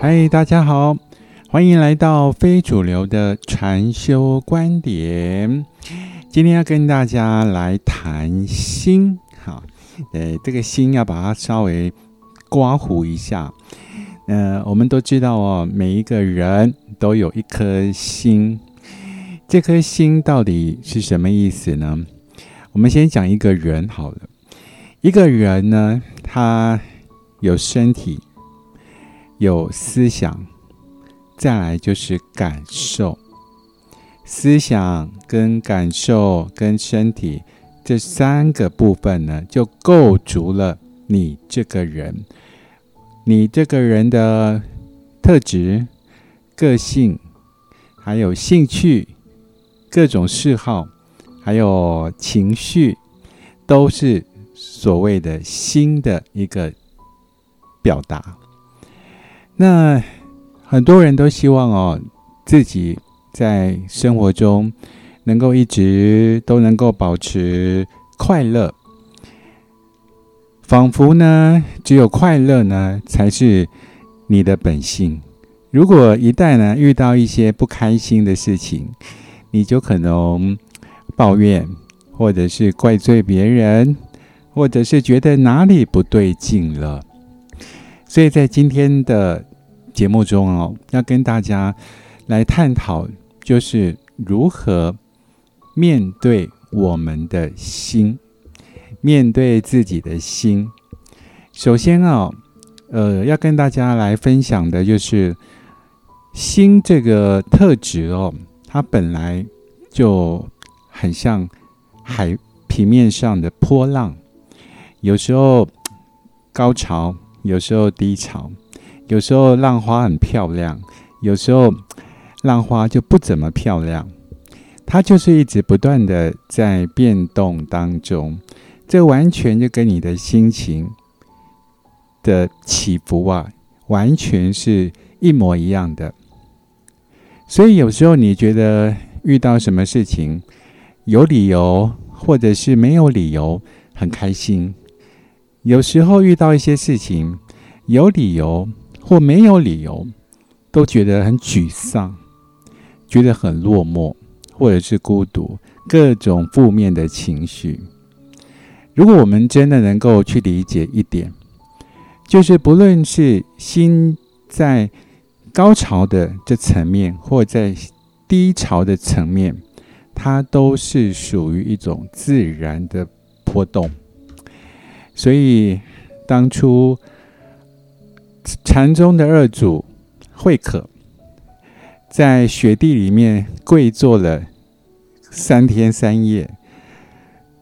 嗨，大家好，欢迎来到非主流的禅修观点。今天要跟大家来谈心，哈，呃，这个心要把它稍微刮胡一下。呃，我们都知道哦，每一个人都有一颗心，这颗心到底是什么意思呢？我们先讲一个人好了，一个人呢，他有身体。有思想，再来就是感受。思想跟感受跟身体这三个部分呢，就构筑了你这个人。你这个人的特质、个性，还有兴趣、各种嗜好，还有情绪，都是所谓的新的一个表达。那很多人都希望哦，自己在生活中能够一直都能够保持快乐，仿佛呢，只有快乐呢才是你的本性。如果一旦呢遇到一些不开心的事情，你就可能抱怨，或者是怪罪别人，或者是觉得哪里不对劲了。所以在今天的节目中哦，要跟大家来探讨，就是如何面对我们的心，面对自己的心。首先啊，呃，要跟大家来分享的就是心这个特质哦，它本来就很像海平面上的波浪，有时候高潮。有时候低潮，有时候浪花很漂亮，有时候浪花就不怎么漂亮。它就是一直不断的在变动当中，这完全就跟你的心情的起伏啊，完全是一模一样的。所以有时候你觉得遇到什么事情有理由，或者是没有理由，很开心。有时候遇到一些事情，有理由或没有理由，都觉得很沮丧，觉得很落寞，或者是孤独，各种负面的情绪。如果我们真的能够去理解一点，就是不论是心在高潮的这层面，或在低潮的层面，它都是属于一种自然的波动。所以，当初禅宗的二祖慧可，在雪地里面跪坐了三天三夜，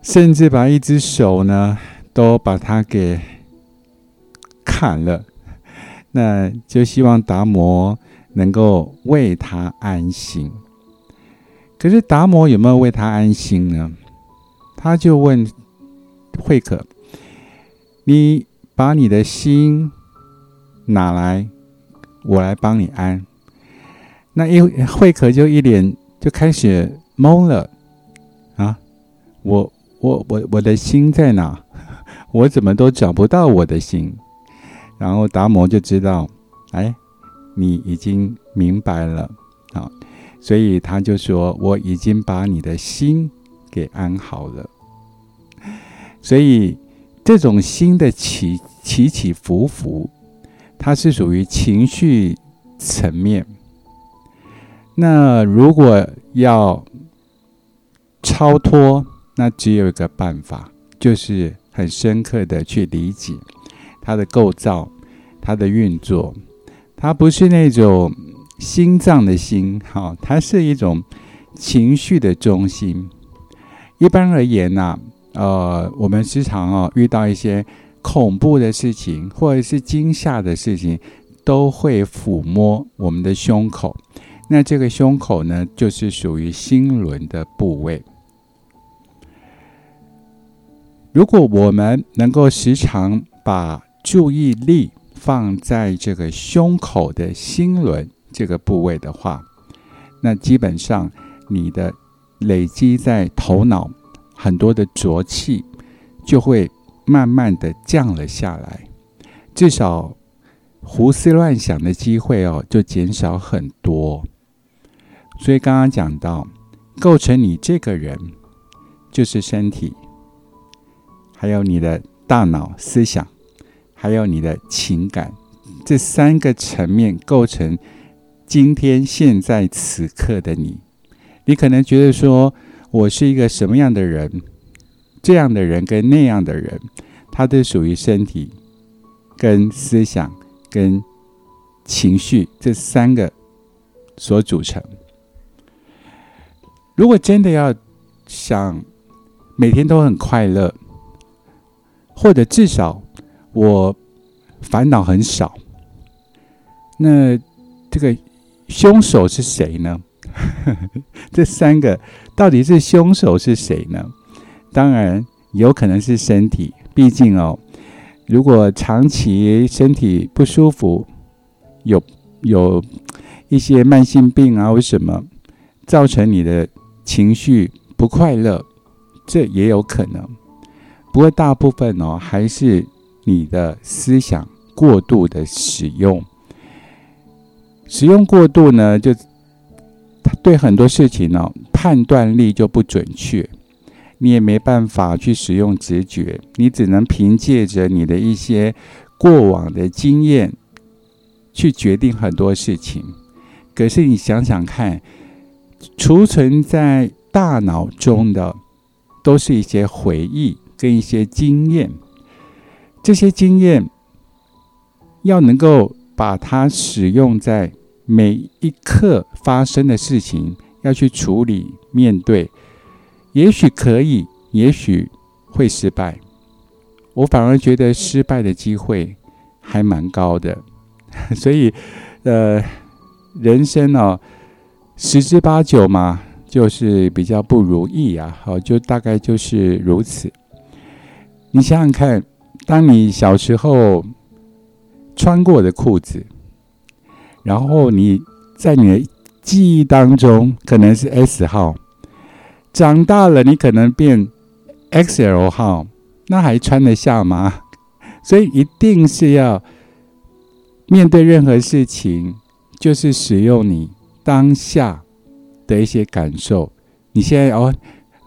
甚至把一只手呢都把它给砍了，那就希望达摩能够为他安心。可是达摩有没有为他安心呢？他就问慧可。你把你的心拿来，我来帮你安。那一慧可就一脸就开始懵了啊！我我我我的心在哪？我怎么都找不到我的心？然后达摩就知道，哎，你已经明白了啊！所以他就说：“我已经把你的心给安好了。”所以。这种心的起起起伏伏，它是属于情绪层面。那如果要超脱，那只有一个办法，就是很深刻的去理解它的构造、它的运作。它不是那种心脏的心，哈，它是一种情绪的中心。一般而言呢。呃，我们时常啊遇到一些恐怖的事情，或者是惊吓的事情，都会抚摸我们的胸口。那这个胸口呢，就是属于心轮的部位。如果我们能够时常把注意力放在这个胸口的心轮这个部位的话，那基本上你的累积在头脑。很多的浊气就会慢慢的降了下来，至少胡思乱想的机会哦就减少很多。所以刚刚讲到，构成你这个人就是身体，还有你的大脑、思想，还有你的情感，这三个层面构成今天现在此刻的你。你可能觉得说，我是一个什么样的人？这样的人跟那样的人，他都属于身体、跟思想、跟情绪这三个所组成。如果真的要想每天都很快乐，或者至少我烦恼很少，那这个凶手是谁呢？这三个到底是凶手是谁呢？当然有可能是身体，毕竟哦，如果长期身体不舒服，有有一些慢性病啊，为什么造成你的？情绪不快乐，这也有可能。不过大部分哦，还是你的思想过度的使用，使用过度呢，就对很多事情呢判断力就不准确，你也没办法去使用直觉，你只能凭借着你的一些过往的经验去决定很多事情。可是你想想看。储存在大脑中的，都是一些回忆跟一些经验。这些经验要能够把它使用在每一刻发生的事情，要去处理面对，也许可以，也许会失败。我反而觉得失败的机会还蛮高的。所以，呃，人生哦？十之八九嘛，就是比较不如意啊。好，就大概就是如此。你想想看，当你小时候穿过的裤子，然后你在你的记忆当中可能是 S 号，长大了你可能变 XL 号，那还穿得下吗？所以一定是要面对任何事情，就是使用你。当下的一些感受，你现在哦，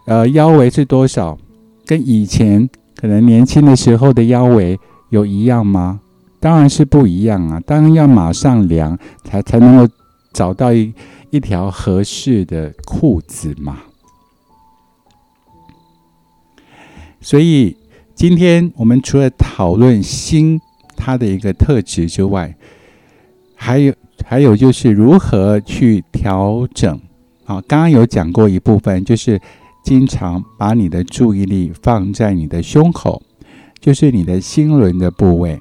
呃，腰围是多少？跟以前可能年轻的时候的腰围有一样吗？当然是不一样啊！当然要马上量，才才能够找到一一条合适的裤子嘛。所以今天我们除了讨论心它的一个特质之外，还有。还有就是如何去调整啊？刚刚有讲过一部分，就是经常把你的注意力放在你的胸口，就是你的心轮的部位。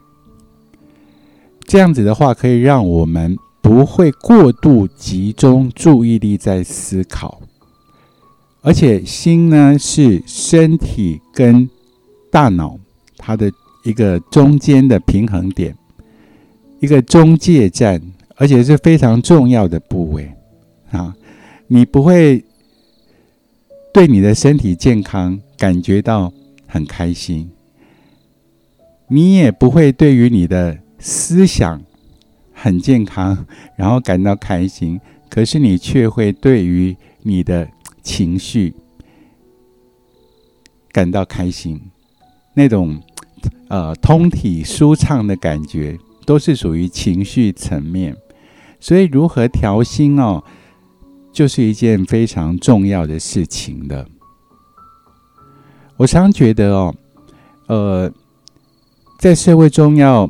这样子的话，可以让我们不会过度集中注意力在思考，而且心呢是身体跟大脑它的一个中间的平衡点，一个中介站。而且是非常重要的部位啊！你不会对你的身体健康感觉到很开心，你也不会对于你的思想很健康 然后感到开心。可是你却会对于你的情绪感到开心，那种呃通体舒畅的感觉，都是属于情绪层面。所以，如何调心哦，就是一件非常重要的事情的。我常觉得哦，呃，在社会中要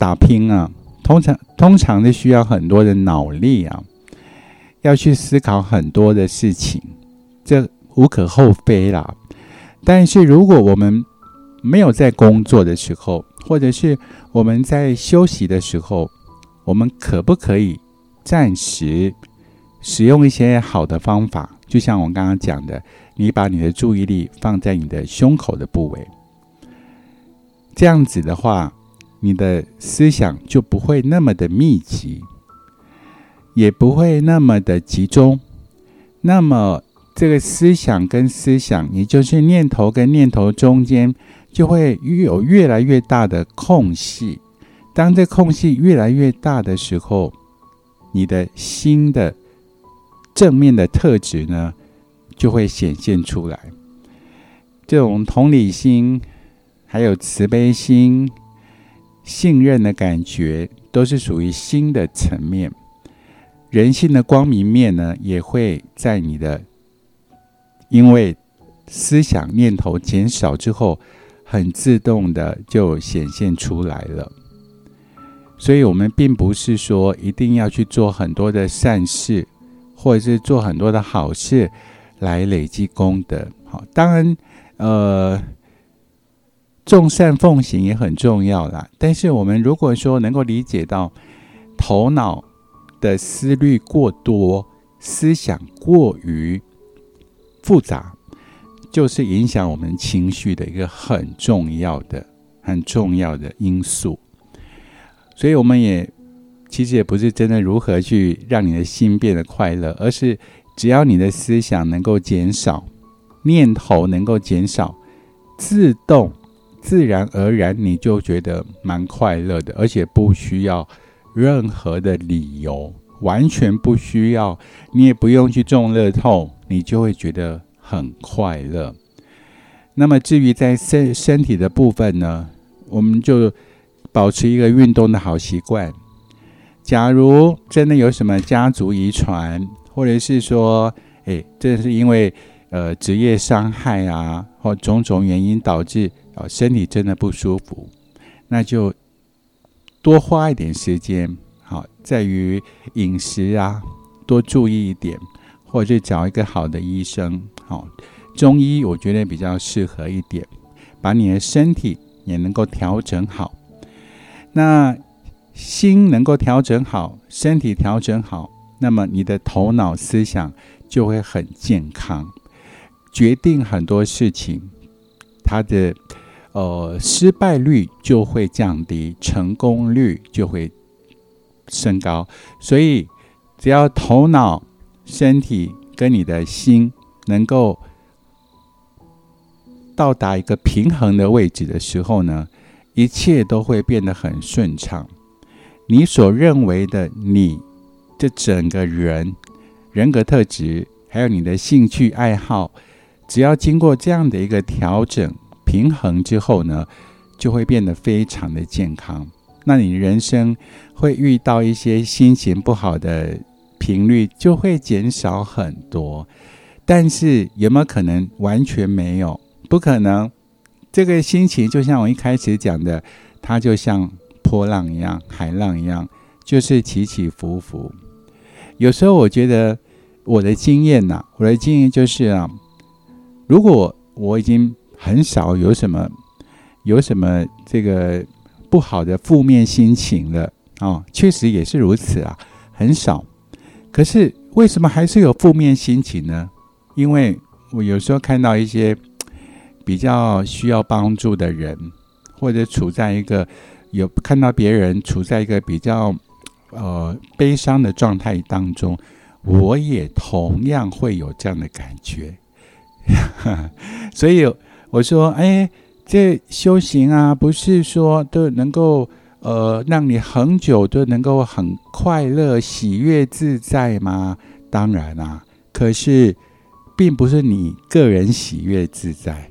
打拼啊，通常通常的需要很多的脑力啊，要去思考很多的事情，这无可厚非啦。但是，如果我们没有在工作的时候，或者是我们在休息的时候，我们可不可以暂时使用一些好的方法？就像我刚刚讲的，你把你的注意力放在你的胸口的部位，这样子的话，你的思想就不会那么的密集，也不会那么的集中。那么，这个思想跟思想，也就是念头跟念头中间，就会有越来越大的空隙。当这空隙越来越大的时候，你的心的正面的特质呢，就会显现出来。这种同理心，还有慈悲心、信任的感觉，都是属于心的层面。人性的光明面呢，也会在你的因为思想念头减少之后，很自动的就显现出来了。所以，我们并不是说一定要去做很多的善事，或者是做很多的好事来累积功德。好，当然，呃，众善奉行也很重要啦。但是，我们如果说能够理解到头脑。的思虑过多，思想过于复杂，就是影响我们情绪的一个很重要的、很重要的因素。所以，我们也其实也不是真的如何去让你的心变得快乐，而是只要你的思想能够减少，念头能够减少，自动、自然而然，你就觉得蛮快乐的，而且不需要。任何的理由完全不需要，你也不用去中乐透，你就会觉得很快乐。那么至于在身身体的部分呢，我们就保持一个运动的好习惯。假如真的有什么家族遗传，或者是说，哎，这是因为呃职业伤害啊，或种种原因导致啊身体真的不舒服，那就。多花一点时间，好，在于饮食啊，多注意一点，或者找一个好的医生，好，中医我觉得比较适合一点，把你的身体也能够调整好，那心能够调整好，身体调整好，那么你的头脑思想就会很健康，决定很多事情，他的。呃，失败率就会降低，成功率就会升高。所以，只要头脑、身体跟你的心能够到达一个平衡的位置的时候呢，一切都会变得很顺畅。你所认为的你这整个人人格特质，还有你的兴趣爱好，只要经过这样的一个调整。平衡之后呢，就会变得非常的健康。那你人生会遇到一些心情不好的频率就会减少很多。但是有没有可能完全没有？不可能。这个心情就像我一开始讲的，它就像波浪一样，海浪一样，就是起起伏伏。有时候我觉得我的经验呐，我的经验就是啊，如果我已经。很少有什么有什么这个不好的负面心情了啊，确实也是如此啊，很少。可是为什么还是有负面心情呢？因为我有时候看到一些比较需要帮助的人，或者处在一个有看到别人处在一个比较呃悲伤的状态当中，我也同样会有这样的感觉，所以。我说：“哎，这修行啊，不是说都能够呃让你很久都能够很快乐、喜悦自在吗？当然啦，可是并不是你个人喜悦自在。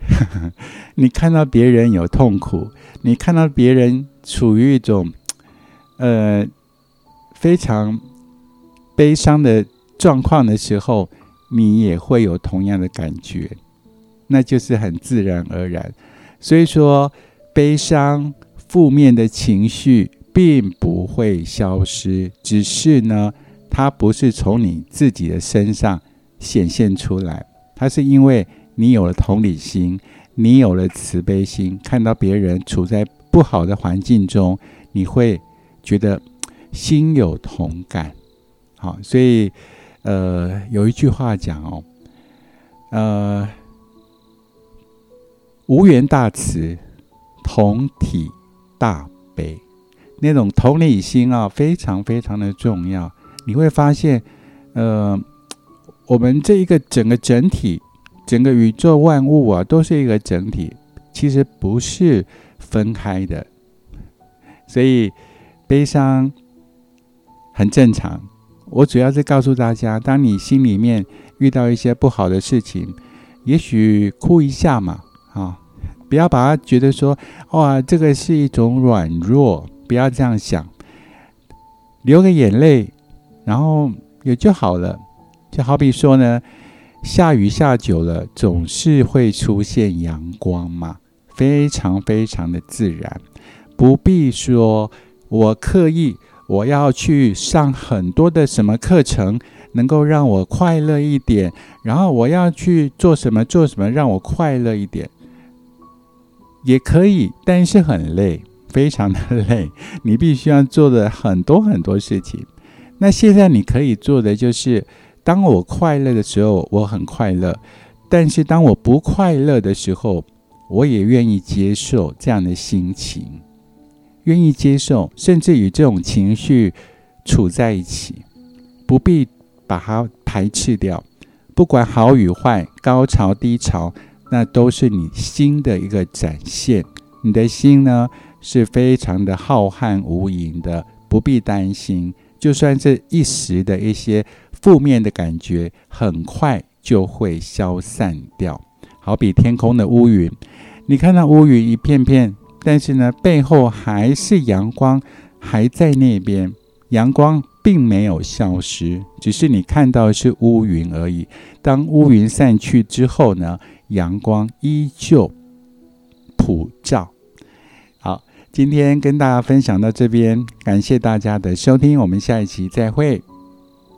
你看到别人有痛苦，你看到别人处于一种呃非常悲伤的状况的时候，你也会有同样的感觉。”那就是很自然而然，所以说悲伤、负面的情绪并不会消失，只是呢，它不是从你自己的身上显现出来，它是因为你有了同理心，你有了慈悲心，看到别人处在不好的环境中，你会觉得心有同感。好，所以呃，有一句话讲哦，呃。无缘大慈，同体大悲，那种同理心啊，非常非常的重要。你会发现，呃，我们这一个整个整体，整个宇宙万物啊，都是一个整体，其实不是分开的。所以悲伤很正常。我主要是告诉大家，当你心里面遇到一些不好的事情，也许哭一下嘛，啊，不要把它觉得说，哇，这个是一种软弱，不要这样想，流个眼泪，然后也就好了。就好比说呢，下雨下久了，总是会出现阳光嘛，非常非常的自然，不必说我刻意我要去上很多的什么课程，能够让我快乐一点，然后我要去做什么做什么让我快乐一点，也可以，但是很累，非常的累，你必须要做的很多很多事情。那现在你可以做的就是。当我快乐的时候，我很快乐；但是当我不快乐的时候，我也愿意接受这样的心情，愿意接受，甚至与这种情绪处在一起，不必把它排斥掉。不管好与坏，高潮低潮，那都是你心的一个展现。你的心呢，是非常的浩瀚无垠的，不必担心。就算这一时的一些。负面的感觉很快就会消散掉，好比天空的乌云，你看到乌云一片片，但是呢，背后还是阳光还在那边，阳光并没有消失，只是你看到是乌云而已。当乌云散去之后呢，阳光依旧普照。好，今天跟大家分享到这边，感谢大家的收听，我们下一期再会。